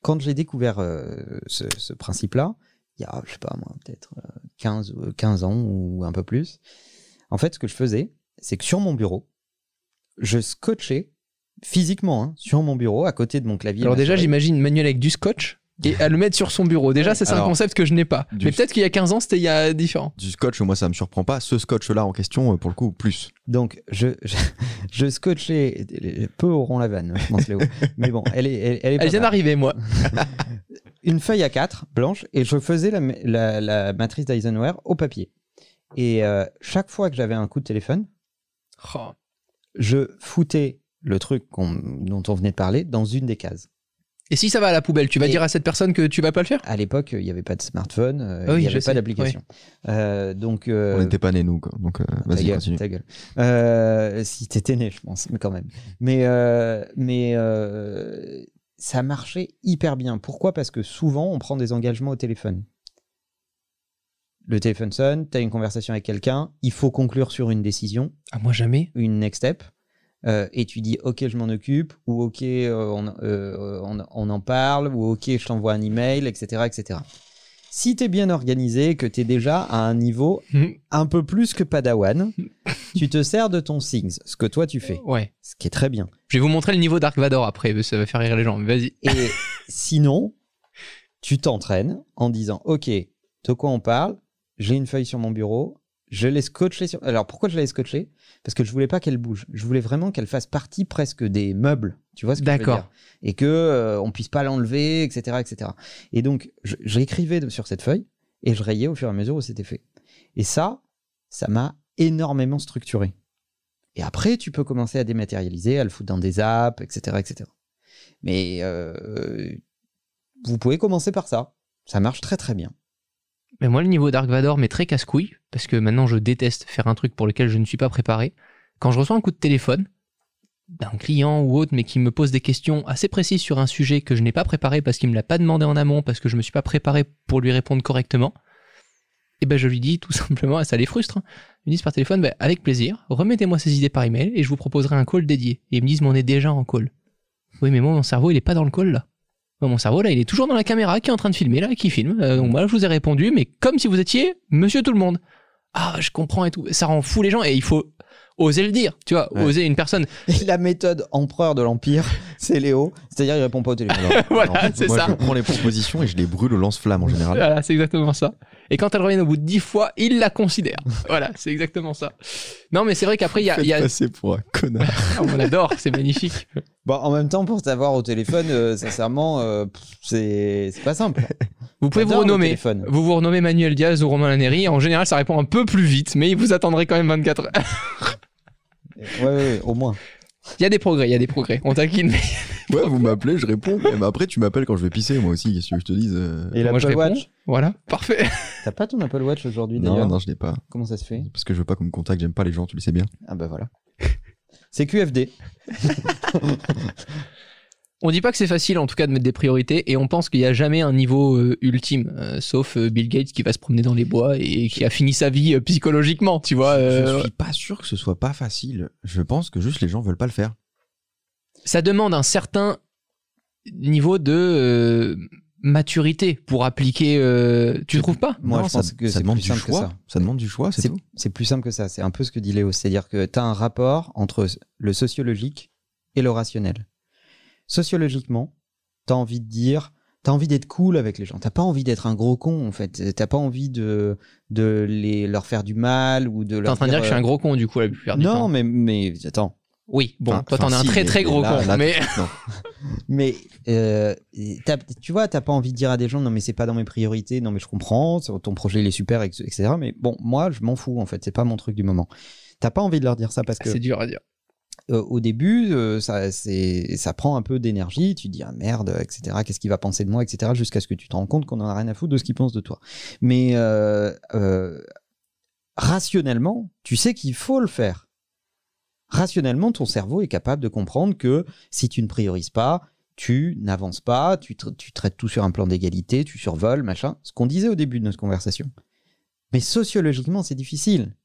quand j'ai découvert euh, ce, ce principe-là, il y a, je sais pas moi, peut-être euh, 15, ou- 15 ans ou un peu plus, en fait, ce que je faisais, c'est que sur mon bureau, je scotchais physiquement hein, sur mon bureau, à côté de mon clavier. Alors déjà, j'imagine Manuel avec du scotch et à le mettre sur son bureau. Déjà, ça c'est un concept que je n'ai pas. Mais peut-être qu'il y a 15 ans, c'était il y a différent. Du scotch, moi, ça me surprend pas. Ce scotch-là en question, euh, pour le coup, plus. Donc, je, je, je scotchais, peu auront la vanne, je pense, Léo. Mais bon, elle est, elle, elle est Elle vient d'arriver, moi. une feuille à 4 blanche et je faisais la, la- la matrice d'Eisenhower au papier. Et euh, chaque fois que j'avais un coup de téléphone, Oh. Je foutais le truc dont on venait de parler dans une des cases. Et si ça va à la poubelle, tu vas Et- dire à cette personne que tu vas pas le faire? À l'époque, il n'y avait pas de smartphone, euh, Ah oui, il n'y avait pas d'application. Euh, donc, euh, On n'était pas nés, nous, quoi. Donc, euh, ta vas-y, gueule, continue. ta gueule. Euh, si t'étais né, je pense, mais quand même. Mais, euh, mais euh, ça marchait hyper bien. Pourquoi? Parce que souvent, on prend des engagements au téléphone. Le téléphone sonne, tu as une conversation avec quelqu'un, il faut conclure sur une décision, Ah, moi jamais. une next step, euh, et tu dis ok, je m'en occupe, ou ok, euh, on, euh, on- on en parle, ou ok, je t'envoie un email, etc. etc. Si tu es bien organisé, que tu es déjà à un niveau Mhm. un peu plus que Padawan, tu te sers de ton Things, ce que toi tu fais, Ouais. ce qui est très bien. Je vais vous montrer le niveau Dark Vador après, ça va faire rire les gens. Vas-y. Et sinon, tu t'entraînes en disant Ok, de quoi on parle J'ai une feuille sur mon bureau, je l'ai scotché sur. Alors pourquoi je l'ai scotché Parce que je voulais pas qu'elle bouge. Je voulais vraiment qu'elle fasse partie presque des meubles. Tu vois ce que je veux D'accord. dire? Et que euh, on puisse pas l'enlever, etc., etc. Et donc, j'écrivais sur cette feuille et je rayais au fur et à mesure où c'était fait. Et ça, ça m'a énormément structuré. Et après, tu peux commencer à dématérialiser, à le foutre dans des apps, etc., etc. Mais euh, vous pouvez commencer par ça. Ça marche très très bien. Mais moi, le niveau Dark Vador m'est très casse-couille, parce que maintenant je déteste faire un truc pour lequel je ne suis pas préparé. Quand je reçois un coup de téléphone d'un client ou autre, mais qui me pose des questions assez précises sur un sujet que je n'ai pas préparé parce qu'il me l'a pas demandé en amont, parce que je me suis pas préparé pour lui répondre correctement, et ben je lui dis tout simplement, ça les frustre, hein. ils me disent par téléphone, ben, avec plaisir, remettez-moi ces idées par email et je vous proposerai un call dédié. Et ils me disent, on est déjà en call. Oui, mais moi, mon cerveau, il est pas dans le call là. Moi, mon cerveau, là, il est toujours dans la caméra qui est en train de filmer, là, qui filme. Euh, donc, moi, je vous ai répondu, mais comme si vous étiez monsieur tout le monde. Ah, je comprends et tout. Ça rend fou les gens et il faut oser le dire, tu vois, Ouais. oser une personne. Et la méthode empereur de l'Empire, c'est Léo. C'est-à-dire, il répond pas au téléphone. voilà, c'est moi, ça. je prends les propositions et je les brûle au lance-flamme en général. Voilà, c'est exactement ça. Et quand elles reviennent au bout de dix fois, il la considère. voilà, c'est exactement ça. Non, mais c'est vrai qu'après, il y a, il y a- passer pour un connard. On adore, c'est magnifique. Bon, en même temps, pour t'avoir au téléphone, euh, sincèrement, euh, c'est pas simple. Vous pouvez vous renommer. Vous vous renommez Manuel Diaz ou Romain Laneri. En général, ça répond un peu plus vite, mais vous attendrez quand même 24 heures. Ouais, ouais, ouais, au moins. Il y a des progrès, il y a des progrès. On taquine. mais- Ouais, vous m'appelez, je réponds. Mais après, tu m'appelles quand je vais pisser, moi aussi. Qu'est-ce que je te dise euh, Et Moi, je l'Apple réponds. Watch Voilà, parfait. T'as pas ton Apple Watch aujourd'hui Non, d'ailleurs non, je l'ai pas. Comment ça se fait Parce que je veux pas qu'on me contacte, j'aime pas les gens, tu le sais bien. Ah bah voilà. C'est QFD. On dit pas que c'est facile, en tout cas, de mettre des priorités, et on pense qu'il y a jamais un niveau euh, ultime, euh, sauf euh, Bill Gates qui va se promener dans les bois et qui a fini sa vie euh, psychologiquement, tu vois. euh, Je suis pas sûr que ce soit pas facile. Je pense que juste les gens veulent pas le faire. ça demande un certain niveau de euh, maturité pour appliquer. euh, tu trouves pas? Moi, Non, je pense ça, que ça c'est demande plus du simple que choix. ça. Ça demande du choix, c'est C'est tout. c'est plus simple que ça. C'est un peu ce que dit Léo. C'est-à-dire que tu as un rapport entre le sociologique et le rationnel. Sociologiquement, tu as envie de dire, tu as envie d'être cool avec les gens. T'as pas envie d'être un gros con, en fait. T'as pas envie de, de les, leur faire du mal ou de T'es leur en train de dire que je suis un euh, gros con du coup la plupart du temps. Non, mais, mais attends. Oui, bon, Enfin, toi t'en es un très très gros là- con, là, mais. Mais euh, t'as- tu vois, t'as pas envie de dire à des gens non mais c'est pas dans mes priorités, non mais je comprends, ton projet il est super, etc. Mais bon, moi je m'en fous en fait, c'est pas mon truc du moment. T'as pas envie de leur dire ça parce que c'est dur à dire. Euh, au début, euh, ça, prend un peu d'énergie. Tu te dis, ah merde, etc. Qu'est-ce qu'il va penser de moi, etc. Jusqu'à ce que tu te rends compte qu'on en a rien à foutre de ce qu'il pense de toi. Mais euh, rationnellement, tu sais qu'il faut le faire. Rationnellement, ton cerveau est capable de comprendre que si tu ne priorises pas, tu n'avances pas, tu, tu traites tout sur un plan d'égalité, tu survoles, machin. Ce qu'on disait au début de notre conversation. Mais sociologiquement, c'est difficile.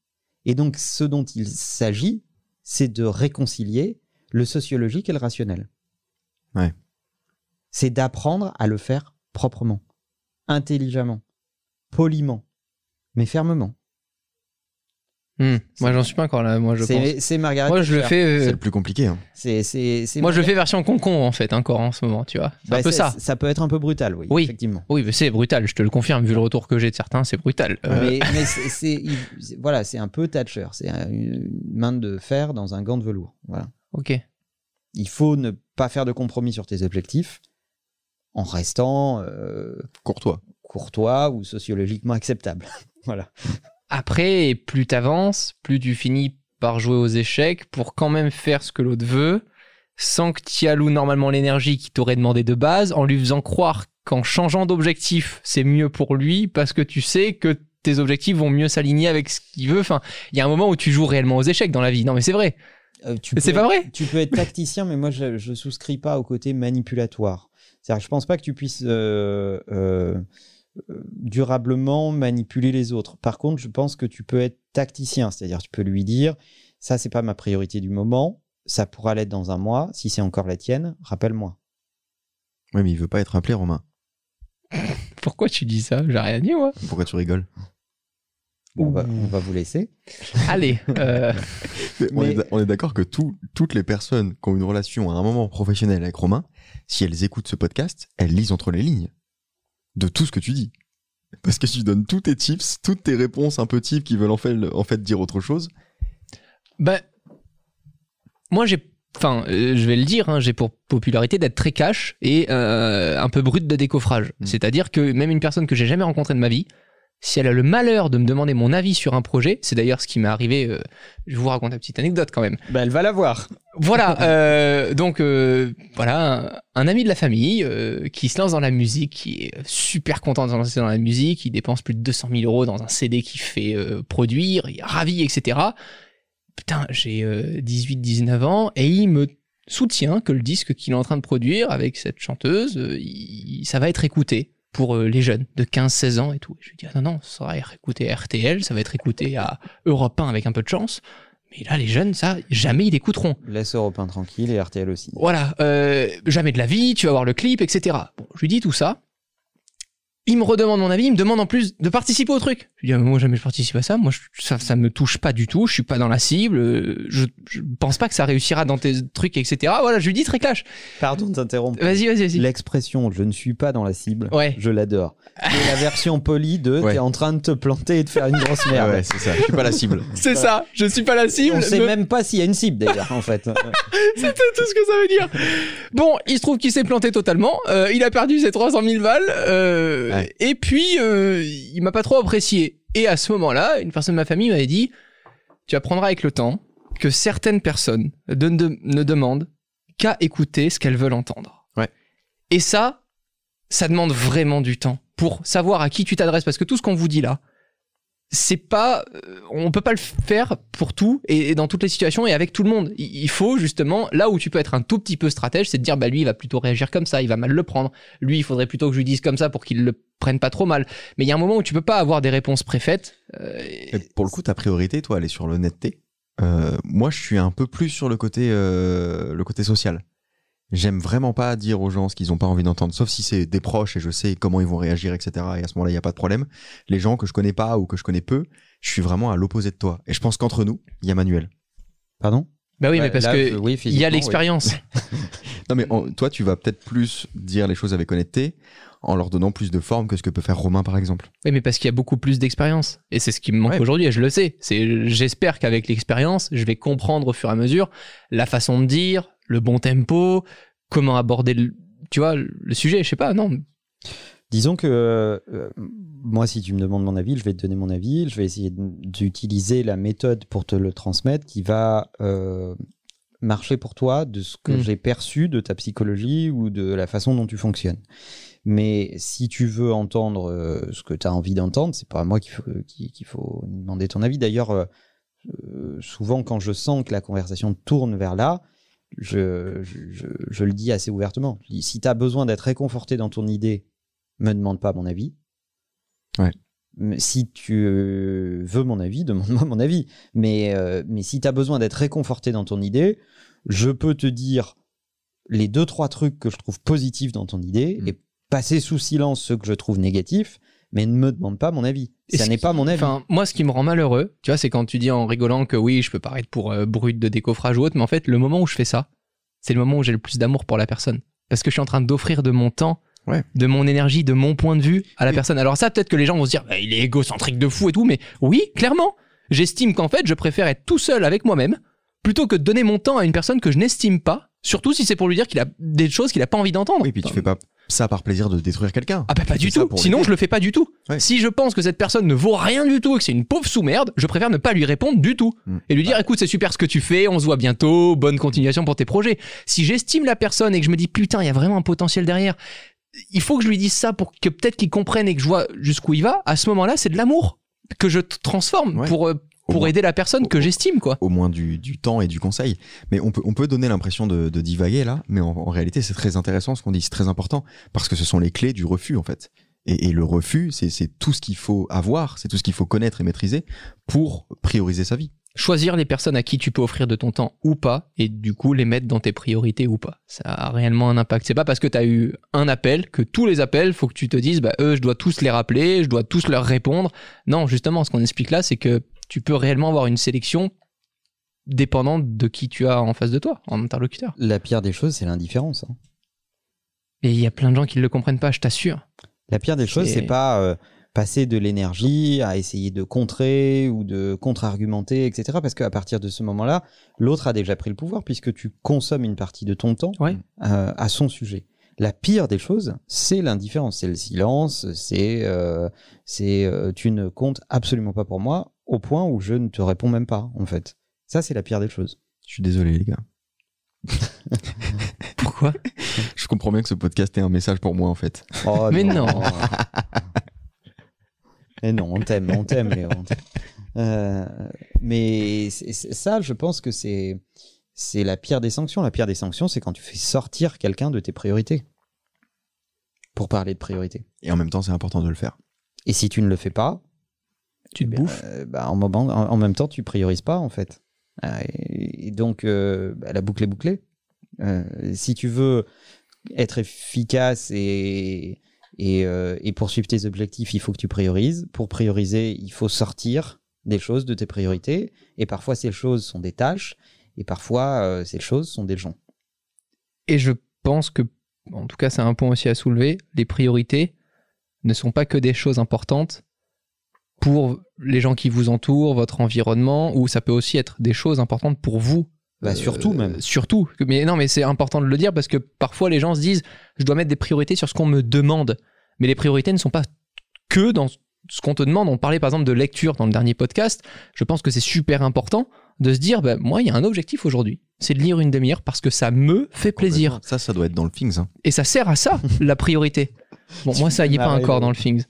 Et donc, ce dont il s'agit, c'est de réconcilier le sociologique et le rationnel. Ouais. c'est d'apprendre à le faire proprement, intelligemment, poliment, mais fermement. Hmm. Moi, j'en suis pas encore là. Moi, je pense. C'est Margaret Moi, je le Thatcher. fais. euh, C'est le plus compliqué. hein. C'est- c'est- c'est Moi, je le fais version concon en fait, encore en ce moment, tu vois. C'est Bah, un peu ça. Ça peut être un peu brutal, oui, Oui. effectivement. Oui, mais c'est brutal. Je te le confirme. Vu le retour que j'ai de certains, c'est brutal. Euh, Mais, mais c'est- c'est il- c'est- voilà, c'est un peu Thatcher. C'est un- une main de fer dans un gant de velours. Voilà. Ok. Il faut ne pas faire de compromis sur tes objectifs en restant euh, Courtois. courtois ou sociologiquement acceptable. voilà. Après, plus t'avances, plus tu finis par jouer aux échecs pour quand même faire ce que l'autre veut, sans que tu alloues normalement l'énergie qu'il t'aurait demandé de base, en lui faisant croire qu'en changeant d'objectif, c'est mieux pour lui, parce que tu sais que tes objectifs vont mieux s'aligner avec ce qu'il veut. Enfin, il y a un moment où tu joues réellement aux échecs dans la vie. Non, mais c'est vrai. Euh, c'est pas vrai. Tu peux être tacticien, mais moi, je, je souscris pas au côté manipulatoire. C'est-à-dire que je pense pas que tu puisses euh, euh, durablement manipuler les autres. Par contre, je pense que tu peux être tacticien, c'est-à-dire tu peux lui dire ça, c'est pas ma priorité du moment, ça pourra l'être dans un mois. Si c'est encore la tienne, rappelle-moi. Oui, mais il veut pas être appelé Romain. Pourquoi tu dis ça? J'ai rien dit, moi. Pourquoi tu rigoles? Bon, on, va, on va vous laisser. Allez. euh, On Mais- est d'a- on est d'accord que tout- toutes les personnes qui ont une relation à un moment professionnel avec Romain, si elles écoutent ce podcast, elles lisent entre les lignes de tout ce que tu dis. Parce que tu donnes tous tes tips, toutes tes réponses un peu types qui veulent en fait, en fait dire autre chose. Ben, moi j'ai, enfin, euh, je vais le dire, hein, j'ai pour popularité d'être très cash et euh, un peu brut de décoffrage. Mm. C'est-à-dire que même une personne que j'ai jamais rencontrée de ma vie, si elle a le malheur de me demander mon avis sur un projet, c'est d'ailleurs ce qui m'est arrivé. euh, je vous raconter une petite anecdote quand même. Bah, elle va la voir. Voilà, euh, donc euh, voilà, un, un ami de la famille euh, qui se lance dans la musique, qui est super content de se lancer dans la musique, il dépense plus de 200 000 euros dans un CD qu'il fait produire, il est ravi, etc. Putain, j'ai 18-19 ans et il me soutient que le disque qu'il est en train de produire avec cette chanteuse, euh, il- ça va être écouté pour euh, les jeunes de 15-16 ans et tout. Je lui dis, ah non, non, ça va être écouté à RTL, ça va être écouté à Europe 1 avec un peu de chance. Mais là, les jeunes, ça, jamais ils l'écouteront. Laisse Europe 1 tranquille et RTL aussi. Voilà, euh, jamais de la vie, tu vas voir le clip, etc. Bon, je lui dis tout ça. Il me redemande mon avis, il me demande en plus de participer au truc. Je lui dis, ah, mais moi jamais je participe à ça, moi je- ça, ça me touche pas du tout, je suis pas dans la cible, euh, je, je pense pas que ça réussira dans tes trucs, etc. Voilà, je lui dis très clash. Pardon de t'interrompre. Vas-y, vas-y, vas-y. L'expression je ne suis pas dans la cible, Ouais. je l'adore. C'est la version polie de Ouais. t'es en train de te planter et de faire une grosse merde. Ouais, c'est ça. Je suis pas la cible. C'est ça, je suis pas la cible. On sait me- même pas s'il y a une cible d'ailleurs en fait. C'était tout ce que ça veut dire. Bon, il se trouve qu'il s'est planté totalement. Euh, il a perdu ses 300 000 balles. euh, Ouais. Et puis, euh, il m'a pas trop apprécié. Et à ce moment-là, une personne de ma famille m'avait dit Tu apprendras avec le temps que certaines personnes de- de- ne demandent qu'à écouter ce qu'elles veulent entendre. Ouais. Et ça, ça demande vraiment du temps pour savoir à qui tu t'adresses. Parce que tout ce qu'on vous dit là, c'est pas euh, on peut pas le faire pour tout et, dans toutes les situations et avec tout le monde il il faut justement là où tu peux être un tout petit peu stratège c'est de dire bah lui il va plutôt réagir comme ça il va mal le prendre lui il faudrait plutôt que je lui dise comme ça pour qu'il le prenne pas trop mal mais il y a un moment où tu peux pas avoir des réponses préfaites euh, Et pour le coup, ta priorité, toi, elle est sur l'honnêteté. Euh, moi, je suis un peu plus sur le côté, euh, le côté social. J'aime vraiment pas dire aux gens ce qu'ils ont pas envie d'entendre, sauf si c'est des proches et je sais comment ils vont réagir, etc. Et à ce moment-là, il y a pas de problème. Les gens que je connais pas ou que je connais peu, je suis vraiment à l'opposé de toi. Et je pense qu'entre nous, il y a Manuel. Pardon? Bah oui mais parce là, que oui, il y a oui. l'expérience Non, mais en- toi, tu vas peut-être plus dire les choses avec honnêteté en leur donnant plus de forme que ce que peut faire Romain, par exemple. Oui, mais parce qu'il y a beaucoup plus d'expérience. Et c'est ce qui me manque Ouais. aujourd'hui, et je le sais. C'est, j'espère qu'avec l'expérience, je vais comprendre au fur et à mesure la façon de dire, le bon tempo, comment aborder le, tu vois, le sujet. Je sais pas, non. Disons que euh, moi, si tu me demandes mon avis, je vais te donner mon avis. Je vais essayer d'utiliser la méthode pour te le transmettre qui va euh, marcher pour toi de ce que Mm. j'ai perçu de ta psychologie ou de la façon dont tu fonctionnes. Mais si tu veux entendre euh, ce que tu as envie d'entendre, c'est pas à moi qu'il faut, qu'il faut demander ton avis. D'ailleurs, souvent quand je sens que la conversation tourne vers là, je, je, je- je le dis assez ouvertement. Je dis, si tu as besoin d'être réconforté dans ton idée, me demande pas mon avis. Ouais. Mais Si tu euh, veux mon avis, demande-moi mon avis. Mais, euh, mais si tu as besoin d'être réconforté dans ton idée, je peux te dire les deux trois trucs que je trouve positifs dans ton idée Mm. et passer sous silence ceux que je trouve négatifs, mais ne me demande pas mon avis. Et ça n'est pas mon avis. Enfin, moi, ce qui me rend malheureux, tu vois, c'est quand tu dis en rigolant que oui, je peux paraître pour euh, brut de décoffrage ou autre, mais en fait, le moment où je fais ça, c'est le moment où j'ai le plus d'amour pour la personne. Parce que je suis en train d'offrir de mon temps, Ouais. de mon énergie, de mon point de vue à la Oui. personne. Alors ça, peut-être que les gens vont se dire, Bah, il est égocentrique de fou et tout, mais oui, clairement. J'estime qu'en fait, je préfère être tout seul avec moi-même plutôt que de donner mon temps à une personne que je n'estime pas, surtout si c'est pour lui dire qu'il a des choses qu'il a pas envie d'entendre. Oui, puis tu fais pas ça par plaisir de détruire quelqu'un. Ah bah pas du tout. Sinon je le fais pas du tout. Ouais. Si je pense que cette personne ne vaut rien du tout et que c'est une pauvre sous-merde, je préfère ne pas lui répondre du tout Mm. et lui dire écoute c'est super ce que tu fais, on se voit bientôt, bonne continuation pour tes projets. Si j'estime la personne et que je me dis putain il y a vraiment un potentiel derrière, il faut que je lui dise ça pour que peut-être qu'il comprenne et que je vois jusqu'où il va. À ce moment-là c'est de l'amour que je transforme Ouais. pour euh, pour moins- aider la personne que j'estime quoi. au moins du, du temps et du conseil. Mais on peut, on peut donner l'impression de, de divaguer là, mais en, en réalité c'est très intéressant ce qu'on dit, c'est très important, parce que ce sont les clés du refus en fait. Et, et le refus, c'est c'est tout ce qu'il faut avoir, c'est tout ce qu'il faut connaître et maîtriser pour prioriser sa vie. choisir les personnes à qui tu peux offrir de ton temps ou pas, et du coup les mettre dans tes priorités ou pas. Ça a réellement un impact. C'est pas parce que tu as eu un appel que tous les appels, faut que tu te dises, bah eux, je dois tous les rappeler, je dois tous leur répondre. Non, justement, ce qu'on explique là, c'est que tu peux réellement avoir une sélection dépendante de qui tu as en face de toi, en interlocuteur. La pire des choses, c'est l'indifférence. hein. Et il y a plein de gens qui ne le comprennent pas, je t'assure. La pire des choses, C'est- pas euh, passer de l'énergie à essayer de contrer ou de contre-argumenter, etc. Parce qu'à partir de ce moment-là, l'autre a déjà pris le pouvoir puisque tu consommes une partie de ton temps Ouais. euh, à son sujet. La pire des choses, c'est l'indifférence, c'est le silence, c'est euh, c'est euh, tu ne comptes absolument pas pour moi au point où je ne te réponds même pas en fait. Ça c'est la pire des choses. Je suis désolé les gars. Pourquoi? Je comprends bien que ce podcast est un message pour moi en fait. Oh, Mais non. Mais non, on t'aime, on t'aime, Léo. on t'aime. Euh, mais ça, je pense que c'est c'est la pire des sanctions. La pire des sanctions, c'est quand tu fais sortir quelqu'un de tes priorités. Pour parler de priorité. Et en même temps, c'est important de le faire. Et si tu ne le fais pas, Tu te eh bouffes euh, bah, en, moment, en, en même temps, tu priorises pas, en fait. Euh, Et, et donc, euh, bah, la boucle est bouclée. Euh, si tu veux être efficace et, et, euh, et poursuivre tes objectifs, il faut que tu priorises. Pour prioriser, il faut sortir des choses de tes priorités. Et parfois, ces choses sont des tâches. Et parfois, euh, ces choses sont des gens. Et je pense que, en tout cas, c'est un point aussi à soulever, les priorités ne sont pas que des choses importantes pour les gens qui vous entourent, votre environnement, ou ça peut aussi être des choses importantes pour vous. Bah, Euh, surtout même. Surtout. Mais non, mais c'est important de le dire parce que parfois les gens se disent, je dois mettre des priorités sur ce qu'on me demande. Mais les priorités ne sont pas que dans ce qu'on te demande. On parlait par exemple de lecture dans le dernier podcast. Je pense que c'est super important de se dire, bah, moi, il y a un objectif aujourd'hui. C'est de lire une demi-heure parce que ça me fait plaisir. Ça, ça doit être dans le Things. hein. Et ça sert à ça, la priorité. Bon, moi, ça y est pas encore dans le Things.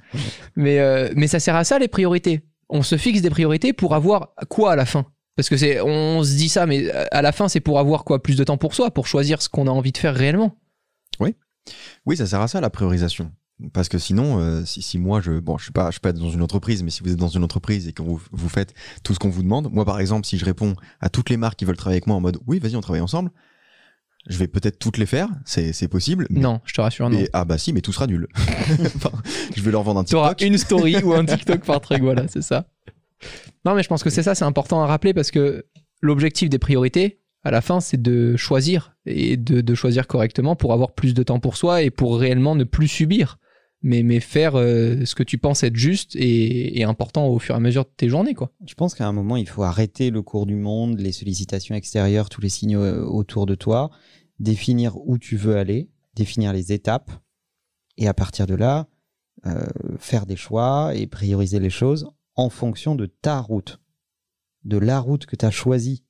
Mais, euh, mais ça sert à ça, les priorités. On se fixe des priorités pour avoir quoi à la fin? Parce que c'est, on se dit ça, mais à la fin, c'est pour avoir quoi? Plus de temps pour soi, pour choisir ce qu'on a envie de faire réellement. Oui, ça sert à ça la priorisation. Parce que sinon, euh, si, si moi, je, bon, je suis pas, je suis pas dans une entreprise, mais si vous êtes dans une entreprise et que vous, vous faites tout ce qu'on vous demande, moi, par exemple, si je réponds à toutes les marques qui veulent travailler avec moi en mode, oui, vas-y, on travaille ensemble, je vais peut-être toutes les faire, c'est, possible. mais- Non, je te rassure, non. mais- ah bah si, mais tout sera nul. Enfin, je vais leur vendre un TikTok. une story ou un TikTok par truc, voilà, c'est ça. Non, mais je pense que c'est ça, c'est important à rappeler parce que l'objectif des priorités, à la fin, c'est de choisir et de, de choisir correctement pour avoir plus de temps pour soi et pour réellement ne plus subir, mais, mais faire euh, ce que tu penses être juste et, et important au fur et à mesure de tes journées, quoi. Je pense qu'à un moment, il faut arrêter le cours du monde, les sollicitations extérieures, tous les signaux euh, autour de toi, définir où tu veux aller, définir les étapes, et à partir de là, euh, faire des choix et prioriser les choses en fonction de ta route, de la route que tu as choisie.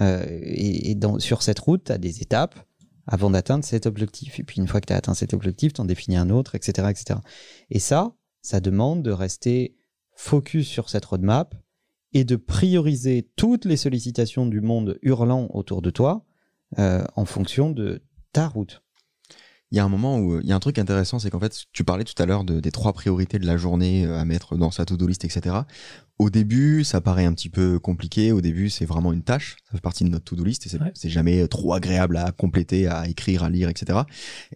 Euh, et et dans, sur cette route, tu as des étapes avant d'atteindre cet objectif. Et puis une fois que tu as atteint cet objectif, tu en définis un autre, etc., etc. Et ça, ça demande de rester focus sur cette roadmap et de prioriser toutes les sollicitations du monde hurlant autour de toi euh, en fonction de ta route. Il y a un moment où il y a un truc intéressant, c'est qu'en fait, tu parlais tout à l'heure de, des trois priorités de la journée euh, à mettre dans sa to-do list, etc. Au début, ça paraît un petit peu compliqué. Au début, c'est vraiment une tâche. Ça fait partie de notre to-do list et c'est Ouais. jamais trop agréable à compléter, à écrire, à lire, etc.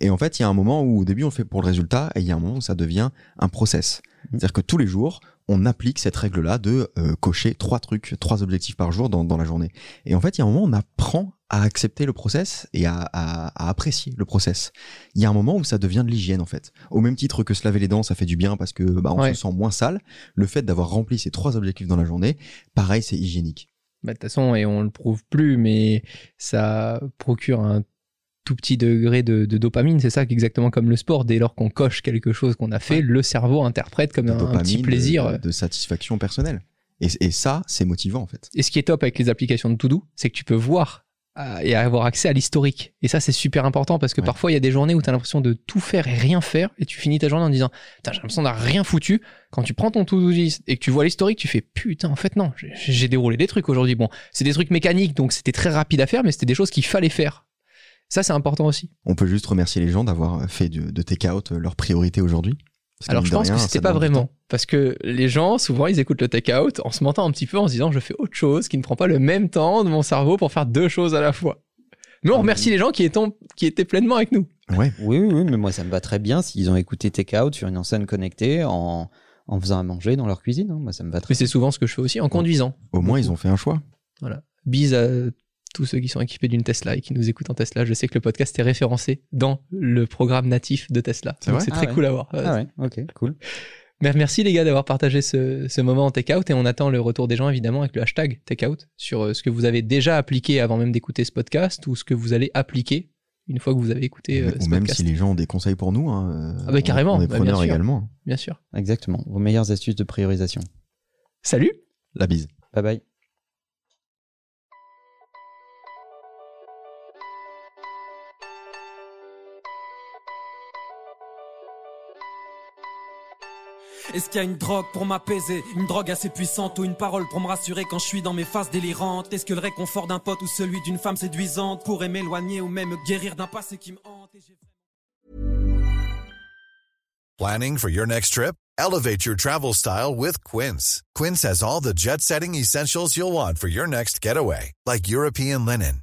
Et en fait, il y a un moment où au début, on le fait pour le résultat et il y a un moment où ça devient un process. C'est-à-dire que tous les jours, on applique cette règle-là de euh, cocher trois trucs, trois objectifs par jour dans, dans la journée. Et en fait, il y a un moment où on apprend à accepter le process et à, à- à apprécier le process. Il y a un moment où ça devient de l'hygiène en fait. Au même titre que se laver les dents, ça fait du bien parce que bah, on Ouais. se sent moins sale. Le fait d'avoir rempli ces trois objectifs dans la journée, pareil, c'est hygiénique. Bah, de toute façon, et on le prouve plus, mais ça procure un tout petit degré de, de dopamine. C'est ça exactement comme le sport. Dès lors qu'on coche quelque chose qu'on a fait, le cerveau interprète comme un, un petit plaisir. de, de satisfaction personnelle. Et, et ça, c'est motivant en fait. Et ce qui est top avec les applications de To-Do, c'est que tu peux voir euh, et avoir accès à l'historique. Et ça, c'est super important parce que Ouais. parfois, il y a des journées où tu as l'impression de tout faire et rien faire et tu finis ta journée en disant Putain, j'ai l'impression d'avoir rien foutu. Quand tu prends ton To-Do list et que tu vois l'historique, tu fais Putain, en fait, non, j'ai- j'ai déroulé des trucs aujourd'hui. Bon, c'est des trucs mécaniques, donc c'était très rapide à faire, mais c'était des choses qu'il fallait faire. Ça, c'est important aussi. On peut juste remercier les gens d'avoir fait de, de take out leur priorité aujourd'hui. Alors, je pense rien, que c'était pas vraiment. Parce que les gens, souvent, ils écoutent le take-out en se mentant un petit peu, en se disant, je fais autre chose qui ne prend pas le même temps de mon cerveau pour faire deux choses à la fois. Mais on Ah, remercie les gens qui étaient, qui étaient pleinement avec nous. Ouais. Oui, oui, oui, mais moi ça me va très bien s'ils ont écouté Take Out sur une enceinte connectée en, en faisant à manger dans leur cuisine. hein. Moi ça me va très Mais c'est souvent ce que je fais aussi en conduisant. Au moins, ils ont fait un choix. Voilà. Bise à tous ceux qui sont équipés d'une Tesla et qui nous écoutent en Tesla. Je sais que le podcast est référencé dans le programme natif de Tesla. C'est Donc vrai c'est Ah très ouais. cool à voir. Ah ouais, ok, cool. Merci les gars d'avoir partagé ce, ce moment en take-out et on attend le retour des gens évidemment avec le hashtag take-out sur euh, ce que vous avez déjà appliqué avant même d'écouter ce podcast ou ce que vous allez appliquer une fois que vous avez écouté euh, Ou ce même podcast. si les gens ont des conseils pour nous. Hein, euh, Ah bah, carrément, On est bah, bien preneurs sûr. également. Bien sûr. Exactement. Vos meilleures astuces de priorisation. Salut La bise. Bye bye. Est-ce qu'il y a une drogue pour m'apaiser Une drogue assez puissante ou une parole pour me rassurer quand je suis dans mes phases délirantes Est-ce que le réconfort d'un pote ou celui d'une femme séduisante pourrait m'éloigner ou même me guérir d'un passé qui me hante Planning for your next trip? Elevate your travel style with Quince. Quince has all the jet setting essentials you'll want for your next getaway, like European linen,